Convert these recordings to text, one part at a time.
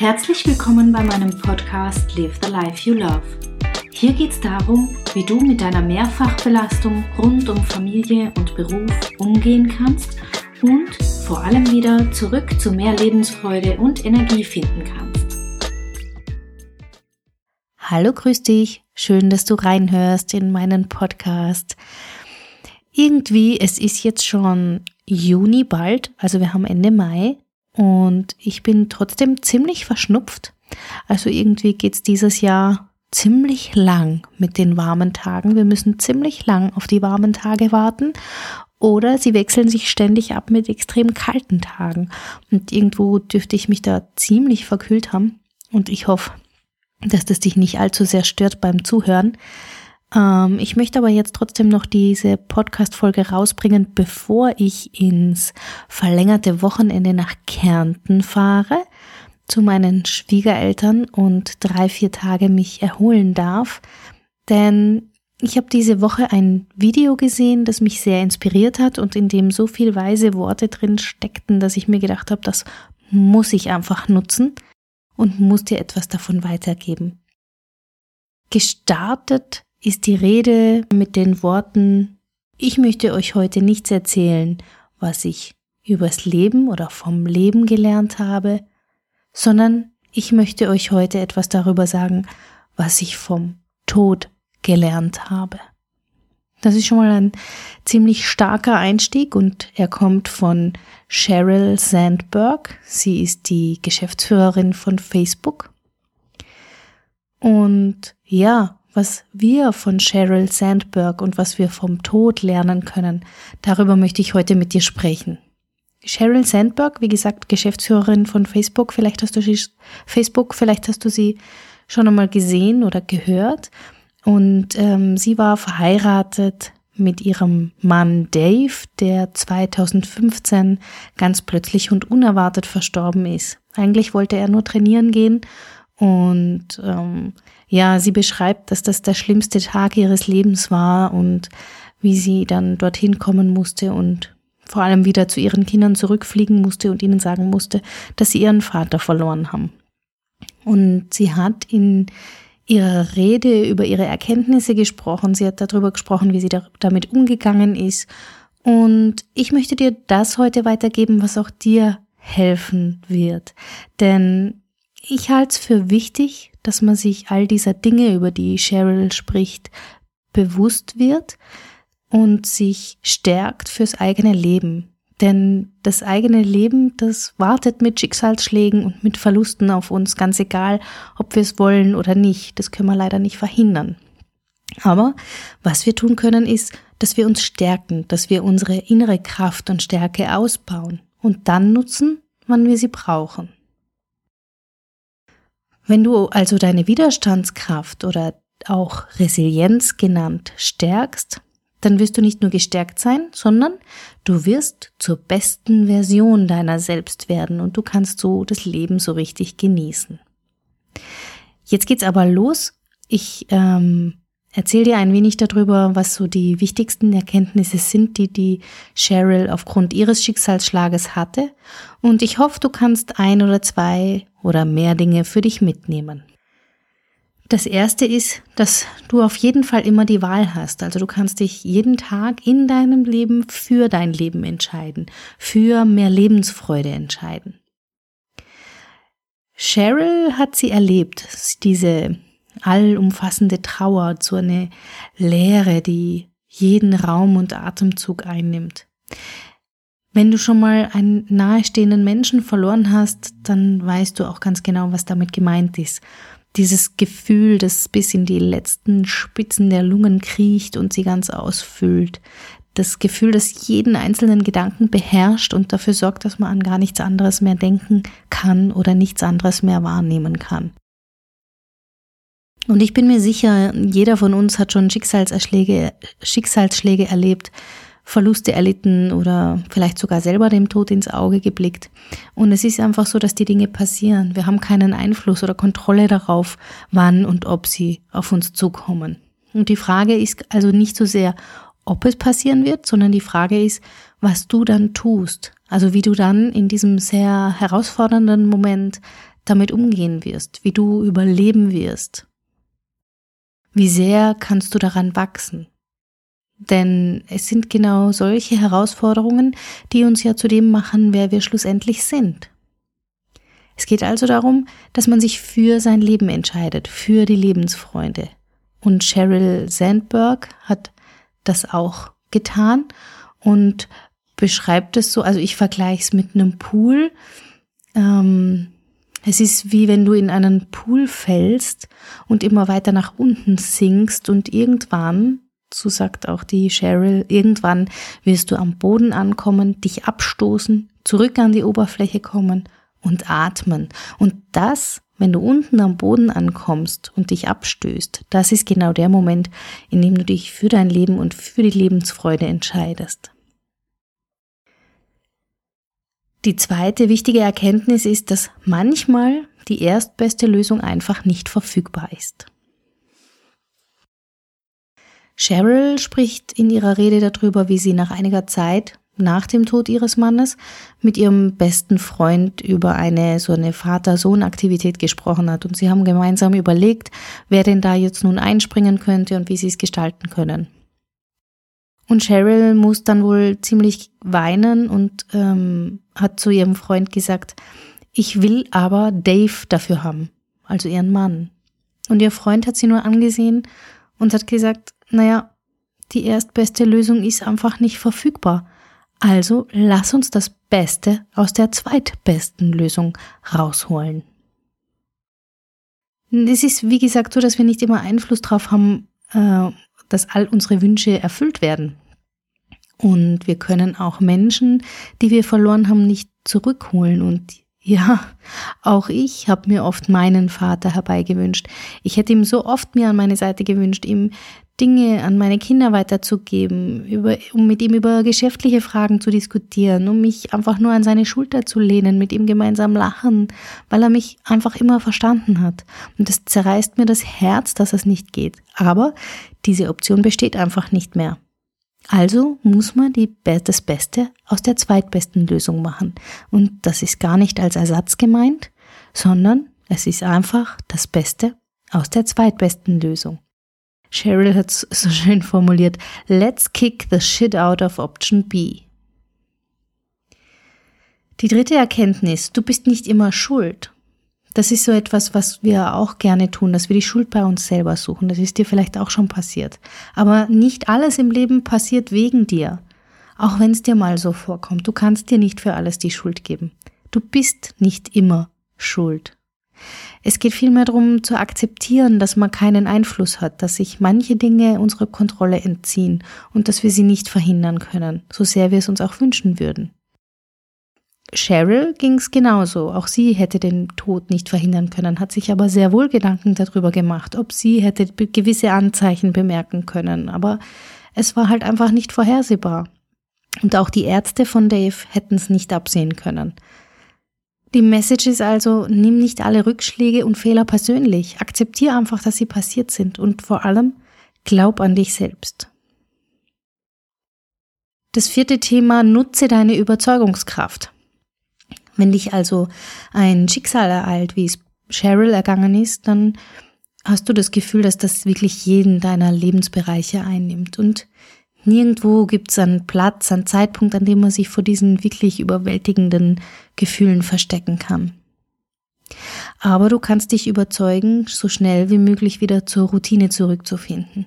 Herzlich willkommen bei meinem Podcast Live the Life You Love. Hier geht es darum, wie du mit deiner Mehrfachbelastung rund um Familie und Beruf umgehen kannst und vor allem wieder zurück zu mehr Lebensfreude und Energie finden kannst. Hallo, grüß dich. Schön, dass du reinhörst in meinen Podcast. Irgendwie, es ist jetzt schon Juni bald, also wir haben Ende Mai und ich bin trotzdem ziemlich verschnupft. Also irgendwie geht's dieses Jahr ziemlich lang mit den warmen Tagen. Wir müssen ziemlich lang auf die warmen Tage warten. Oder sie wechseln sich ständig ab mit extrem kalten Tagen. Und irgendwo dürfte ich mich da ziemlich verkühlt haben. Und ich hoffe, dass das dich nicht allzu sehr stört beim Zuhören. Ähm, ich möchte aber jetzt trotzdem noch diese Podcast-Folge rausbringen, bevor ich ins verlängerte Wochenende nach Kärnten fahre zu meinen Schwiegereltern und drei, vier Tage mich erholen darf. Denn ich habe diese Woche ein Video gesehen, das mich sehr inspiriert hat und in dem so viel weise Worte drin steckten, dass ich mir gedacht habe, das muss ich einfach nutzen und muss dir etwas davon weitergeben. Gestartet ist die Rede mit den Worten, ich möchte euch heute nichts erzählen, was ich übers Leben oder vom Leben gelernt habe, sondern ich möchte euch heute etwas darüber sagen, was ich vom Tod gelernt habe. Das ist schon mal ein ziemlich starker Einstieg und er kommt von Sheryl Sandberg. Sie ist die Geschäftsführerin von Facebook. Und ja, was wir von Sheryl Sandberg und was wir vom Tod lernen können, darüber möchte ich heute mit dir sprechen. Sheryl Sandberg, wie gesagt, Geschäftsführerin von Facebook, vielleicht hast du sie, Facebook, vielleicht hast du sie schon einmal gesehen oder gehört. Und ähm, sie war verheiratet mit ihrem Mann Dave, der 2015 ganz plötzlich und unerwartet verstorben ist. Eigentlich wollte er nur trainieren gehen und ähm, ja, sie beschreibt, dass das der schlimmste Tag ihres Lebens war und wie sie dann dorthin kommen musste und vor allem wieder zu ihren Kindern zurückfliegen musste und ihnen sagen musste, dass sie ihren Vater verloren haben. Und sie hat in ihrer Rede über ihre Erkenntnisse gesprochen. Sie hat darüber gesprochen, wie sie damit umgegangen ist. Und ich möchte dir das heute weitergeben, was auch dir helfen wird. Denn ich halte es für wichtig, dass man sich all dieser Dinge, über die Cheryl spricht, bewusst wird und sich stärkt fürs eigene Leben. Denn das eigene Leben, das wartet mit Schicksalsschlägen und mit Verlusten auf uns, ganz egal, ob wir es wollen oder nicht. Das können wir leider nicht verhindern. Aber was wir tun können, ist, dass wir uns stärken, dass wir unsere innere Kraft und Stärke ausbauen und dann nutzen, wann wir sie brauchen. Wenn du also deine Widerstandskraft oder auch Resilienz genannt stärkst, dann wirst du nicht nur gestärkt sein, sondern du wirst zur besten Version deiner selbst werden und du kannst so das Leben so richtig genießen. Jetzt geht's aber los. Ich ähm, erzähle dir ein wenig darüber, was so die wichtigsten Erkenntnisse sind, die die Cheryl aufgrund ihres Schicksalsschlages hatte. Und ich hoffe, du kannst ein oder zwei oder mehr Dinge für dich mitnehmen. Das erste ist, dass du auf jeden Fall immer die Wahl hast. Also du kannst dich jeden Tag in deinem Leben für dein Leben entscheiden, für mehr Lebensfreude entscheiden. Cheryl hat sie erlebt, diese allumfassende Trauer, so eine Leere, die jeden Raum und Atemzug einnimmt. Wenn du schon mal einen nahestehenden Menschen verloren hast, dann weißt du auch ganz genau, was damit gemeint ist. Dieses Gefühl, das bis in die letzten Spitzen der Lungen kriecht und sie ganz ausfüllt. Das Gefühl, das jeden einzelnen Gedanken beherrscht und dafür sorgt, dass man an gar nichts anderes mehr denken kann oder nichts anderes mehr wahrnehmen kann. Und ich bin mir sicher, jeder von uns hat schon Schicksalsschläge, Schicksalsschläge erlebt, Verluste erlitten oder vielleicht sogar selber dem Tod ins Auge geblickt. Und es ist einfach so, dass die Dinge passieren. Wir haben keinen Einfluss oder Kontrolle darauf, wann und ob sie auf uns zukommen. Und die Frage ist also nicht so sehr, ob es passieren wird, sondern die Frage ist, was du dann tust. Also wie du dann in diesem sehr herausfordernden Moment damit umgehen wirst, wie du überleben wirst. Wie sehr kannst du daran wachsen? Denn es sind genau solche Herausforderungen, die uns ja zu dem machen, wer wir schlussendlich sind. Es geht also darum, dass man sich für sein Leben entscheidet, für die Lebensfreunde. Und Sheryl Sandberg hat das auch getan und beschreibt es so, also ich vergleiche es mit einem Pool. Ähm, es ist wie wenn du in einen Pool fällst und immer weiter nach unten sinkst und irgendwann so sagt auch die Cheryl, irgendwann wirst du am Boden ankommen, dich abstoßen, zurück an die Oberfläche kommen und atmen. Und das, wenn du unten am Boden ankommst und dich abstößt, das ist genau der Moment, in dem du dich für dein Leben und für die Lebensfreude entscheidest. Die zweite wichtige Erkenntnis ist, dass manchmal die erstbeste Lösung einfach nicht verfügbar ist. Cheryl spricht in ihrer Rede darüber, wie sie nach einiger Zeit nach dem Tod ihres Mannes mit ihrem besten Freund über eine so eine Vater-Sohn-Aktivität gesprochen hat und sie haben gemeinsam überlegt, wer denn da jetzt nun einspringen könnte und wie sie es gestalten können. Und Cheryl muss dann wohl ziemlich weinen und ähm, hat zu ihrem Freund gesagt, ich will aber Dave dafür haben, also ihren Mann. Und ihr Freund hat sie nur angesehen und hat gesagt, naja, die erstbeste Lösung ist einfach nicht verfügbar. Also lass uns das Beste aus der zweitbesten Lösung rausholen. Es ist, wie gesagt, so, dass wir nicht immer Einfluss darauf haben, äh, dass all unsere Wünsche erfüllt werden. Und wir können auch Menschen, die wir verloren haben, nicht zurückholen. Und ja, auch ich habe mir oft meinen Vater herbeigewünscht. Ich hätte ihm so oft mir an meine Seite gewünscht, ihm Dinge an meine Kinder weiterzugeben, über, um mit ihm über geschäftliche Fragen zu diskutieren, um mich einfach nur an seine Schulter zu lehnen, mit ihm gemeinsam lachen, weil er mich einfach immer verstanden hat. Und das zerreißt mir das Herz, dass es nicht geht. Aber diese Option besteht einfach nicht mehr. Also muss man die, das Beste aus der zweitbesten Lösung machen. Und das ist gar nicht als Ersatz gemeint, sondern es ist einfach das Beste aus der zweitbesten Lösung. Cheryl hat es so schön formuliert, let's kick the shit out of Option B. Die dritte Erkenntnis, du bist nicht immer schuld. Das ist so etwas, was wir auch gerne tun, dass wir die Schuld bei uns selber suchen. Das ist dir vielleicht auch schon passiert. Aber nicht alles im Leben passiert wegen dir. Auch wenn es dir mal so vorkommt. Du kannst dir nicht für alles die Schuld geben. Du bist nicht immer schuld. Es geht vielmehr darum zu akzeptieren, dass man keinen Einfluss hat, dass sich manche Dinge unserer Kontrolle entziehen und dass wir sie nicht verhindern können, so sehr wir es uns auch wünschen würden. Cheryl ging's genauso. Auch sie hätte den Tod nicht verhindern können, hat sich aber sehr wohl Gedanken darüber gemacht, ob sie hätte gewisse Anzeichen bemerken können. Aber es war halt einfach nicht vorhersehbar. Und auch die Ärzte von Dave hätten es nicht absehen können. Die Message ist also, nimm nicht alle Rückschläge und Fehler persönlich. Akzeptiere einfach, dass sie passiert sind und vor allem glaub an dich selbst. Das vierte Thema, nutze deine Überzeugungskraft. Wenn dich also ein Schicksal ereilt, wie es Cheryl ergangen ist, dann hast du das Gefühl, dass das wirklich jeden deiner Lebensbereiche einnimmt. Und Nirgendwo gibt es einen Platz, einen Zeitpunkt, an dem man sich vor diesen wirklich überwältigenden Gefühlen verstecken kann. Aber du kannst dich überzeugen, so schnell wie möglich wieder zur Routine zurückzufinden.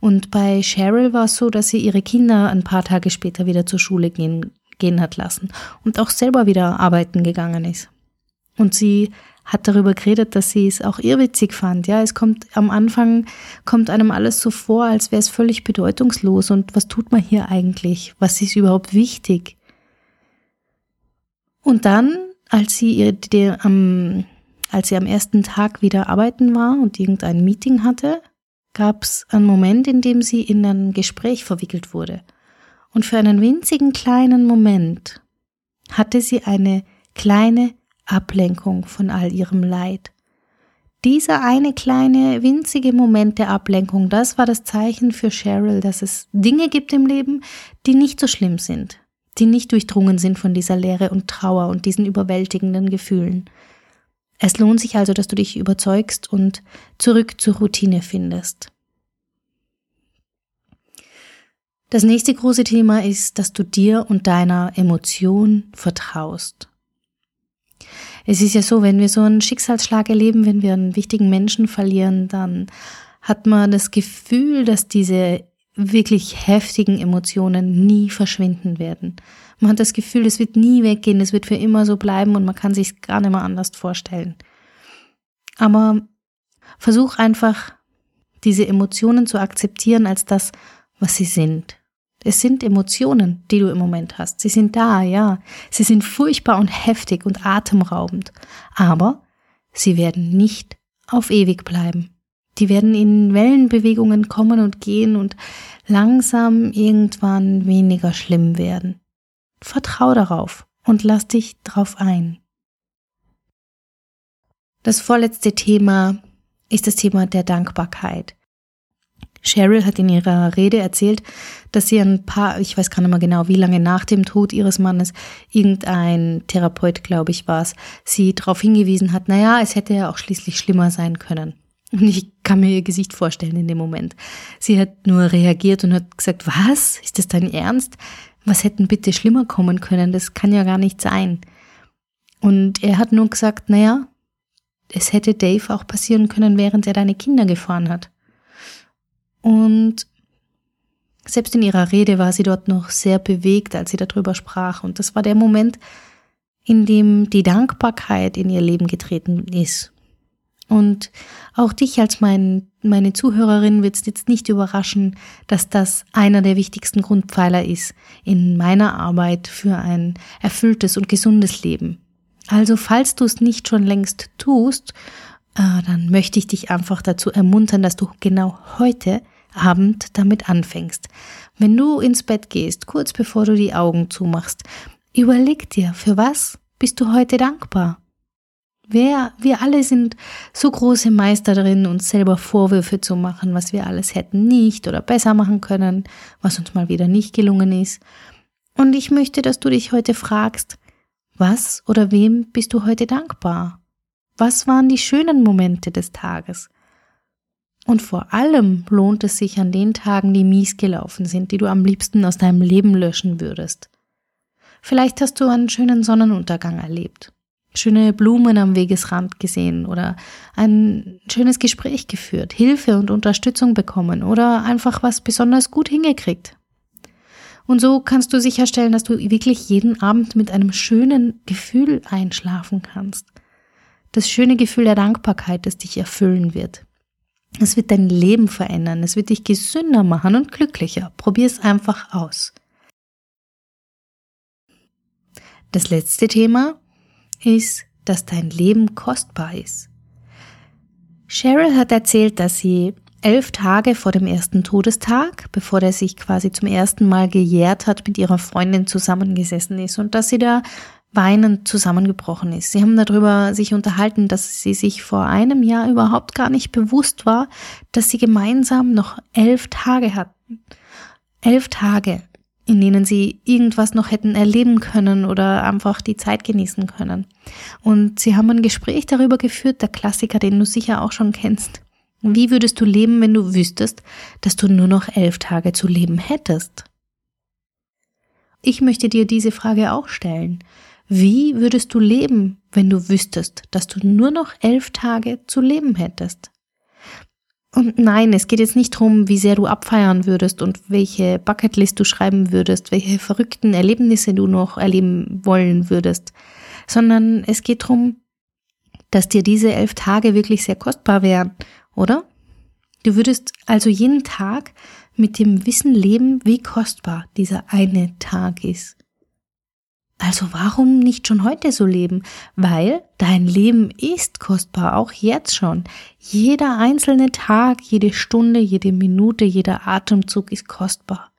Und bei Cheryl war es so, dass sie ihre Kinder ein paar Tage später wieder zur Schule gehen, gehen hat lassen und auch selber wieder arbeiten gegangen ist. Und sie hat darüber geredet, dass sie es auch irrwitzig fand. Ja, es kommt am Anfang kommt einem alles so vor, als wäre es völlig bedeutungslos. Und was tut man hier eigentlich? Was ist überhaupt wichtig? Und dann, als sie ihr, die, am, als sie am ersten Tag wieder arbeiten war und irgendein Meeting hatte, gab es einen Moment, in dem sie in ein Gespräch verwickelt wurde. Und für einen winzigen kleinen Moment hatte sie eine kleine Ablenkung von all ihrem Leid. Dieser eine kleine, winzige Moment der Ablenkung, das war das Zeichen für Cheryl, dass es Dinge gibt im Leben, die nicht so schlimm sind, die nicht durchdrungen sind von dieser Leere und Trauer und diesen überwältigenden Gefühlen. Es lohnt sich also, dass du dich überzeugst und zurück zur Routine findest. Das nächste große Thema ist, dass du dir und deiner Emotion vertraust. Es ist ja so, wenn wir so einen Schicksalsschlag erleben, wenn wir einen wichtigen Menschen verlieren, dann hat man das Gefühl, dass diese wirklich heftigen Emotionen nie verschwinden werden. Man hat das Gefühl, es wird nie weggehen, es wird für immer so bleiben und man kann sich gar nicht mehr anders vorstellen. Aber versuch einfach, diese Emotionen zu akzeptieren als das, was sie sind. Es sind Emotionen, die du im Moment hast. Sie sind da, ja. Sie sind furchtbar und heftig und atemraubend. Aber sie werden nicht auf ewig bleiben. Die werden in Wellenbewegungen kommen und gehen und langsam irgendwann weniger schlimm werden. Vertrau darauf und lass dich drauf ein. Das vorletzte Thema ist das Thema der Dankbarkeit. Cheryl hat in ihrer Rede erzählt, dass sie ein paar, ich weiß gar nicht mehr genau, wie lange nach dem Tod ihres Mannes, irgendein Therapeut, glaube ich, war es, sie darauf hingewiesen hat, naja, es hätte ja auch schließlich schlimmer sein können. Und ich kann mir ihr Gesicht vorstellen in dem Moment. Sie hat nur reagiert und hat gesagt, was? Ist das dein Ernst? Was hätten bitte schlimmer kommen können? Das kann ja gar nicht sein. Und er hat nur gesagt, naja, es hätte Dave auch passieren können, während er deine Kinder gefahren hat. Und selbst in ihrer Rede war sie dort noch sehr bewegt, als sie darüber sprach. Und das war der Moment, in dem die Dankbarkeit in ihr Leben getreten ist. Und auch dich als mein, meine Zuhörerin wird es jetzt nicht überraschen, dass das einer der wichtigsten Grundpfeiler ist in meiner Arbeit für ein erfülltes und gesundes Leben. Also falls du es nicht schon längst tust, dann möchte ich dich einfach dazu ermuntern, dass du genau heute Abend damit anfängst. Wenn du ins Bett gehst, kurz bevor du die Augen zumachst, überleg dir, für was bist du heute dankbar? Wer, wir alle sind so große Meister drin, uns selber Vorwürfe zu machen, was wir alles hätten nicht oder besser machen können, was uns mal wieder nicht gelungen ist. Und ich möchte, dass du dich heute fragst, was oder wem bist du heute dankbar? Was waren die schönen Momente des Tages? Und vor allem lohnt es sich an den Tagen, die mies gelaufen sind, die du am liebsten aus deinem Leben löschen würdest. Vielleicht hast du einen schönen Sonnenuntergang erlebt, schöne Blumen am Wegesrand gesehen oder ein schönes Gespräch geführt, Hilfe und Unterstützung bekommen oder einfach was besonders gut hingekriegt. Und so kannst du sicherstellen, dass du wirklich jeden Abend mit einem schönen Gefühl einschlafen kannst. Das schöne Gefühl der Dankbarkeit, das dich erfüllen wird. Es wird dein Leben verändern, es wird dich gesünder machen und glücklicher. Probier es einfach aus. Das letzte Thema ist, dass dein Leben kostbar ist. Cheryl hat erzählt, dass sie elf Tage vor dem ersten Todestag, bevor er sich quasi zum ersten Mal gejährt hat, mit ihrer Freundin zusammengesessen ist und dass sie da weinend zusammengebrochen ist. Sie haben darüber sich unterhalten, dass sie sich vor einem Jahr überhaupt gar nicht bewusst war, dass sie gemeinsam noch elf Tage hatten. Elf Tage, in denen sie irgendwas noch hätten erleben können oder einfach die Zeit genießen können. Und sie haben ein Gespräch darüber geführt, der Klassiker, den du sicher auch schon kennst. Wie würdest du leben, wenn du wüsstest, dass du nur noch elf Tage zu leben hättest? Ich möchte dir diese Frage auch stellen. Wie würdest du leben, wenn du wüsstest, dass du nur noch elf Tage zu leben hättest? Und nein, es geht jetzt nicht darum, wie sehr du abfeiern würdest und welche Bucketlist du schreiben würdest, welche verrückten Erlebnisse du noch erleben wollen würdest, sondern es geht darum, dass dir diese elf Tage wirklich sehr kostbar wären, oder? Du würdest also jeden Tag mit dem Wissen leben, wie kostbar dieser eine Tag ist. Also warum nicht schon heute so leben? Weil dein Leben ist kostbar, auch jetzt schon. Jeder einzelne Tag, jede Stunde, jede Minute, jeder Atemzug ist kostbar.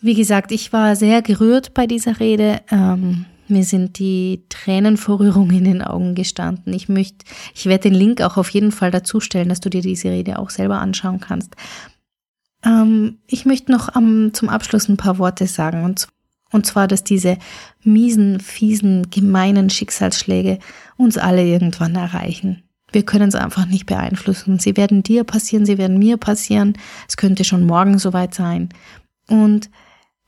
Wie gesagt, ich war sehr gerührt bei dieser Rede. Ähm, mir sind die Tränen vor Rührung in den Augen gestanden. Ich möchte, ich werde den Link auch auf jeden Fall dazu stellen, dass du dir diese Rede auch selber anschauen kannst. Ähm, ich möchte noch am, zum Abschluss ein paar Worte sagen. Und Und zwar, dass diese miesen, fiesen, gemeinen Schicksalsschläge uns alle irgendwann erreichen. Wir können es einfach nicht beeinflussen. Sie werden dir passieren, sie werden mir passieren. Es könnte schon morgen soweit sein. Und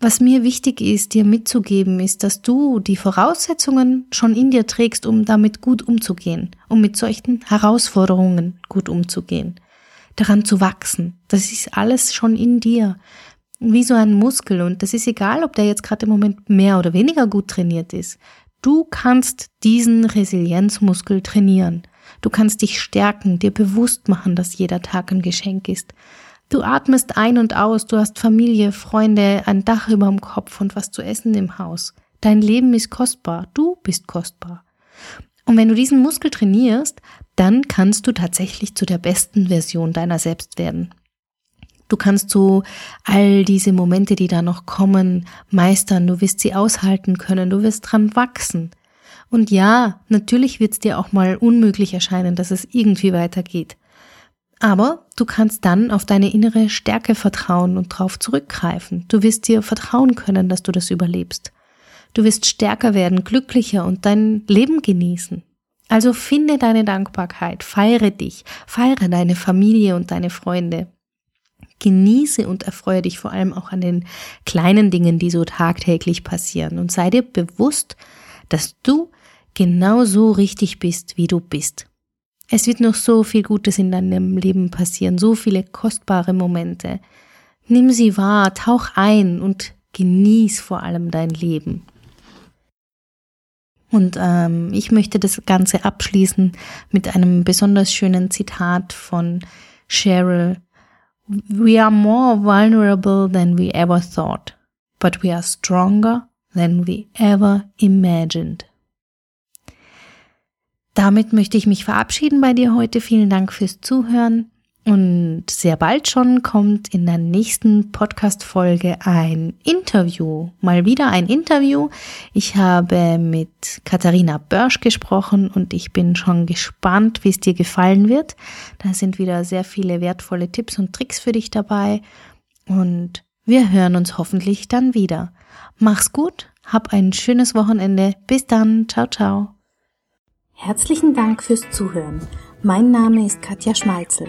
was mir wichtig ist, dir mitzugeben, ist, dass du die Voraussetzungen schon in dir trägst, um damit gut umzugehen, um mit solchen Herausforderungen gut umzugehen, daran zu wachsen. Das ist alles schon in dir, wie so ein Muskel und das ist egal, ob der jetzt gerade im Moment mehr oder weniger gut trainiert ist. Du kannst diesen Resilienzmuskel trainieren. Du kannst dich stärken, dir bewusst machen, dass jeder Tag ein Geschenk ist. Du atmest ein und aus, du hast Familie, Freunde, ein Dach über dem Kopf und was zu essen im Haus. Dein Leben ist kostbar, du bist kostbar. Und wenn du diesen Muskel trainierst, dann kannst du tatsächlich zu der besten Version deiner selbst werden. Du kannst so all diese Momente, die da noch kommen, meistern, du wirst sie aushalten können, du wirst dran wachsen. Und ja, natürlich wird es dir auch mal unmöglich erscheinen, dass es irgendwie weitergeht. Aber du kannst dann auf deine innere Stärke vertrauen und darauf zurückgreifen. Du wirst dir vertrauen können, dass du das überlebst. Du wirst stärker werden, glücklicher und dein Leben genießen. Also finde deine Dankbarkeit, feiere dich, feiere deine Familie und deine Freunde. Genieße und erfreue dich vor allem auch an den kleinen Dingen, die so tagtäglich passieren und sei dir bewusst, dass du genau so richtig bist, wie du bist. Es wird noch so viel Gutes in deinem Leben passieren, so viele kostbare Momente. Nimm sie wahr, tauch ein und genieß vor allem dein Leben. Und ähm, ich möchte das Ganze abschließen mit einem besonders schönen Zitat von Cheryl. We are more vulnerable than we ever thought, but we are stronger than we ever imagined. Damit möchte ich mich verabschieden bei dir heute. Vielen Dank fürs Zuhören. Und sehr bald schon kommt in der nächsten Podcast-Folge ein Interview. Mal wieder ein Interview. Ich habe mit Katharina Börsch gesprochen und ich bin schon gespannt, wie es dir gefallen wird. Da sind wieder sehr viele wertvolle Tipps und Tricks für dich dabei. Und wir hören uns hoffentlich dann wieder. Mach's gut, hab ein schönes Wochenende. Bis dann. Ciao, ciao. Herzlichen Dank fürs Zuhören. Mein Name ist Katja Schmalzel.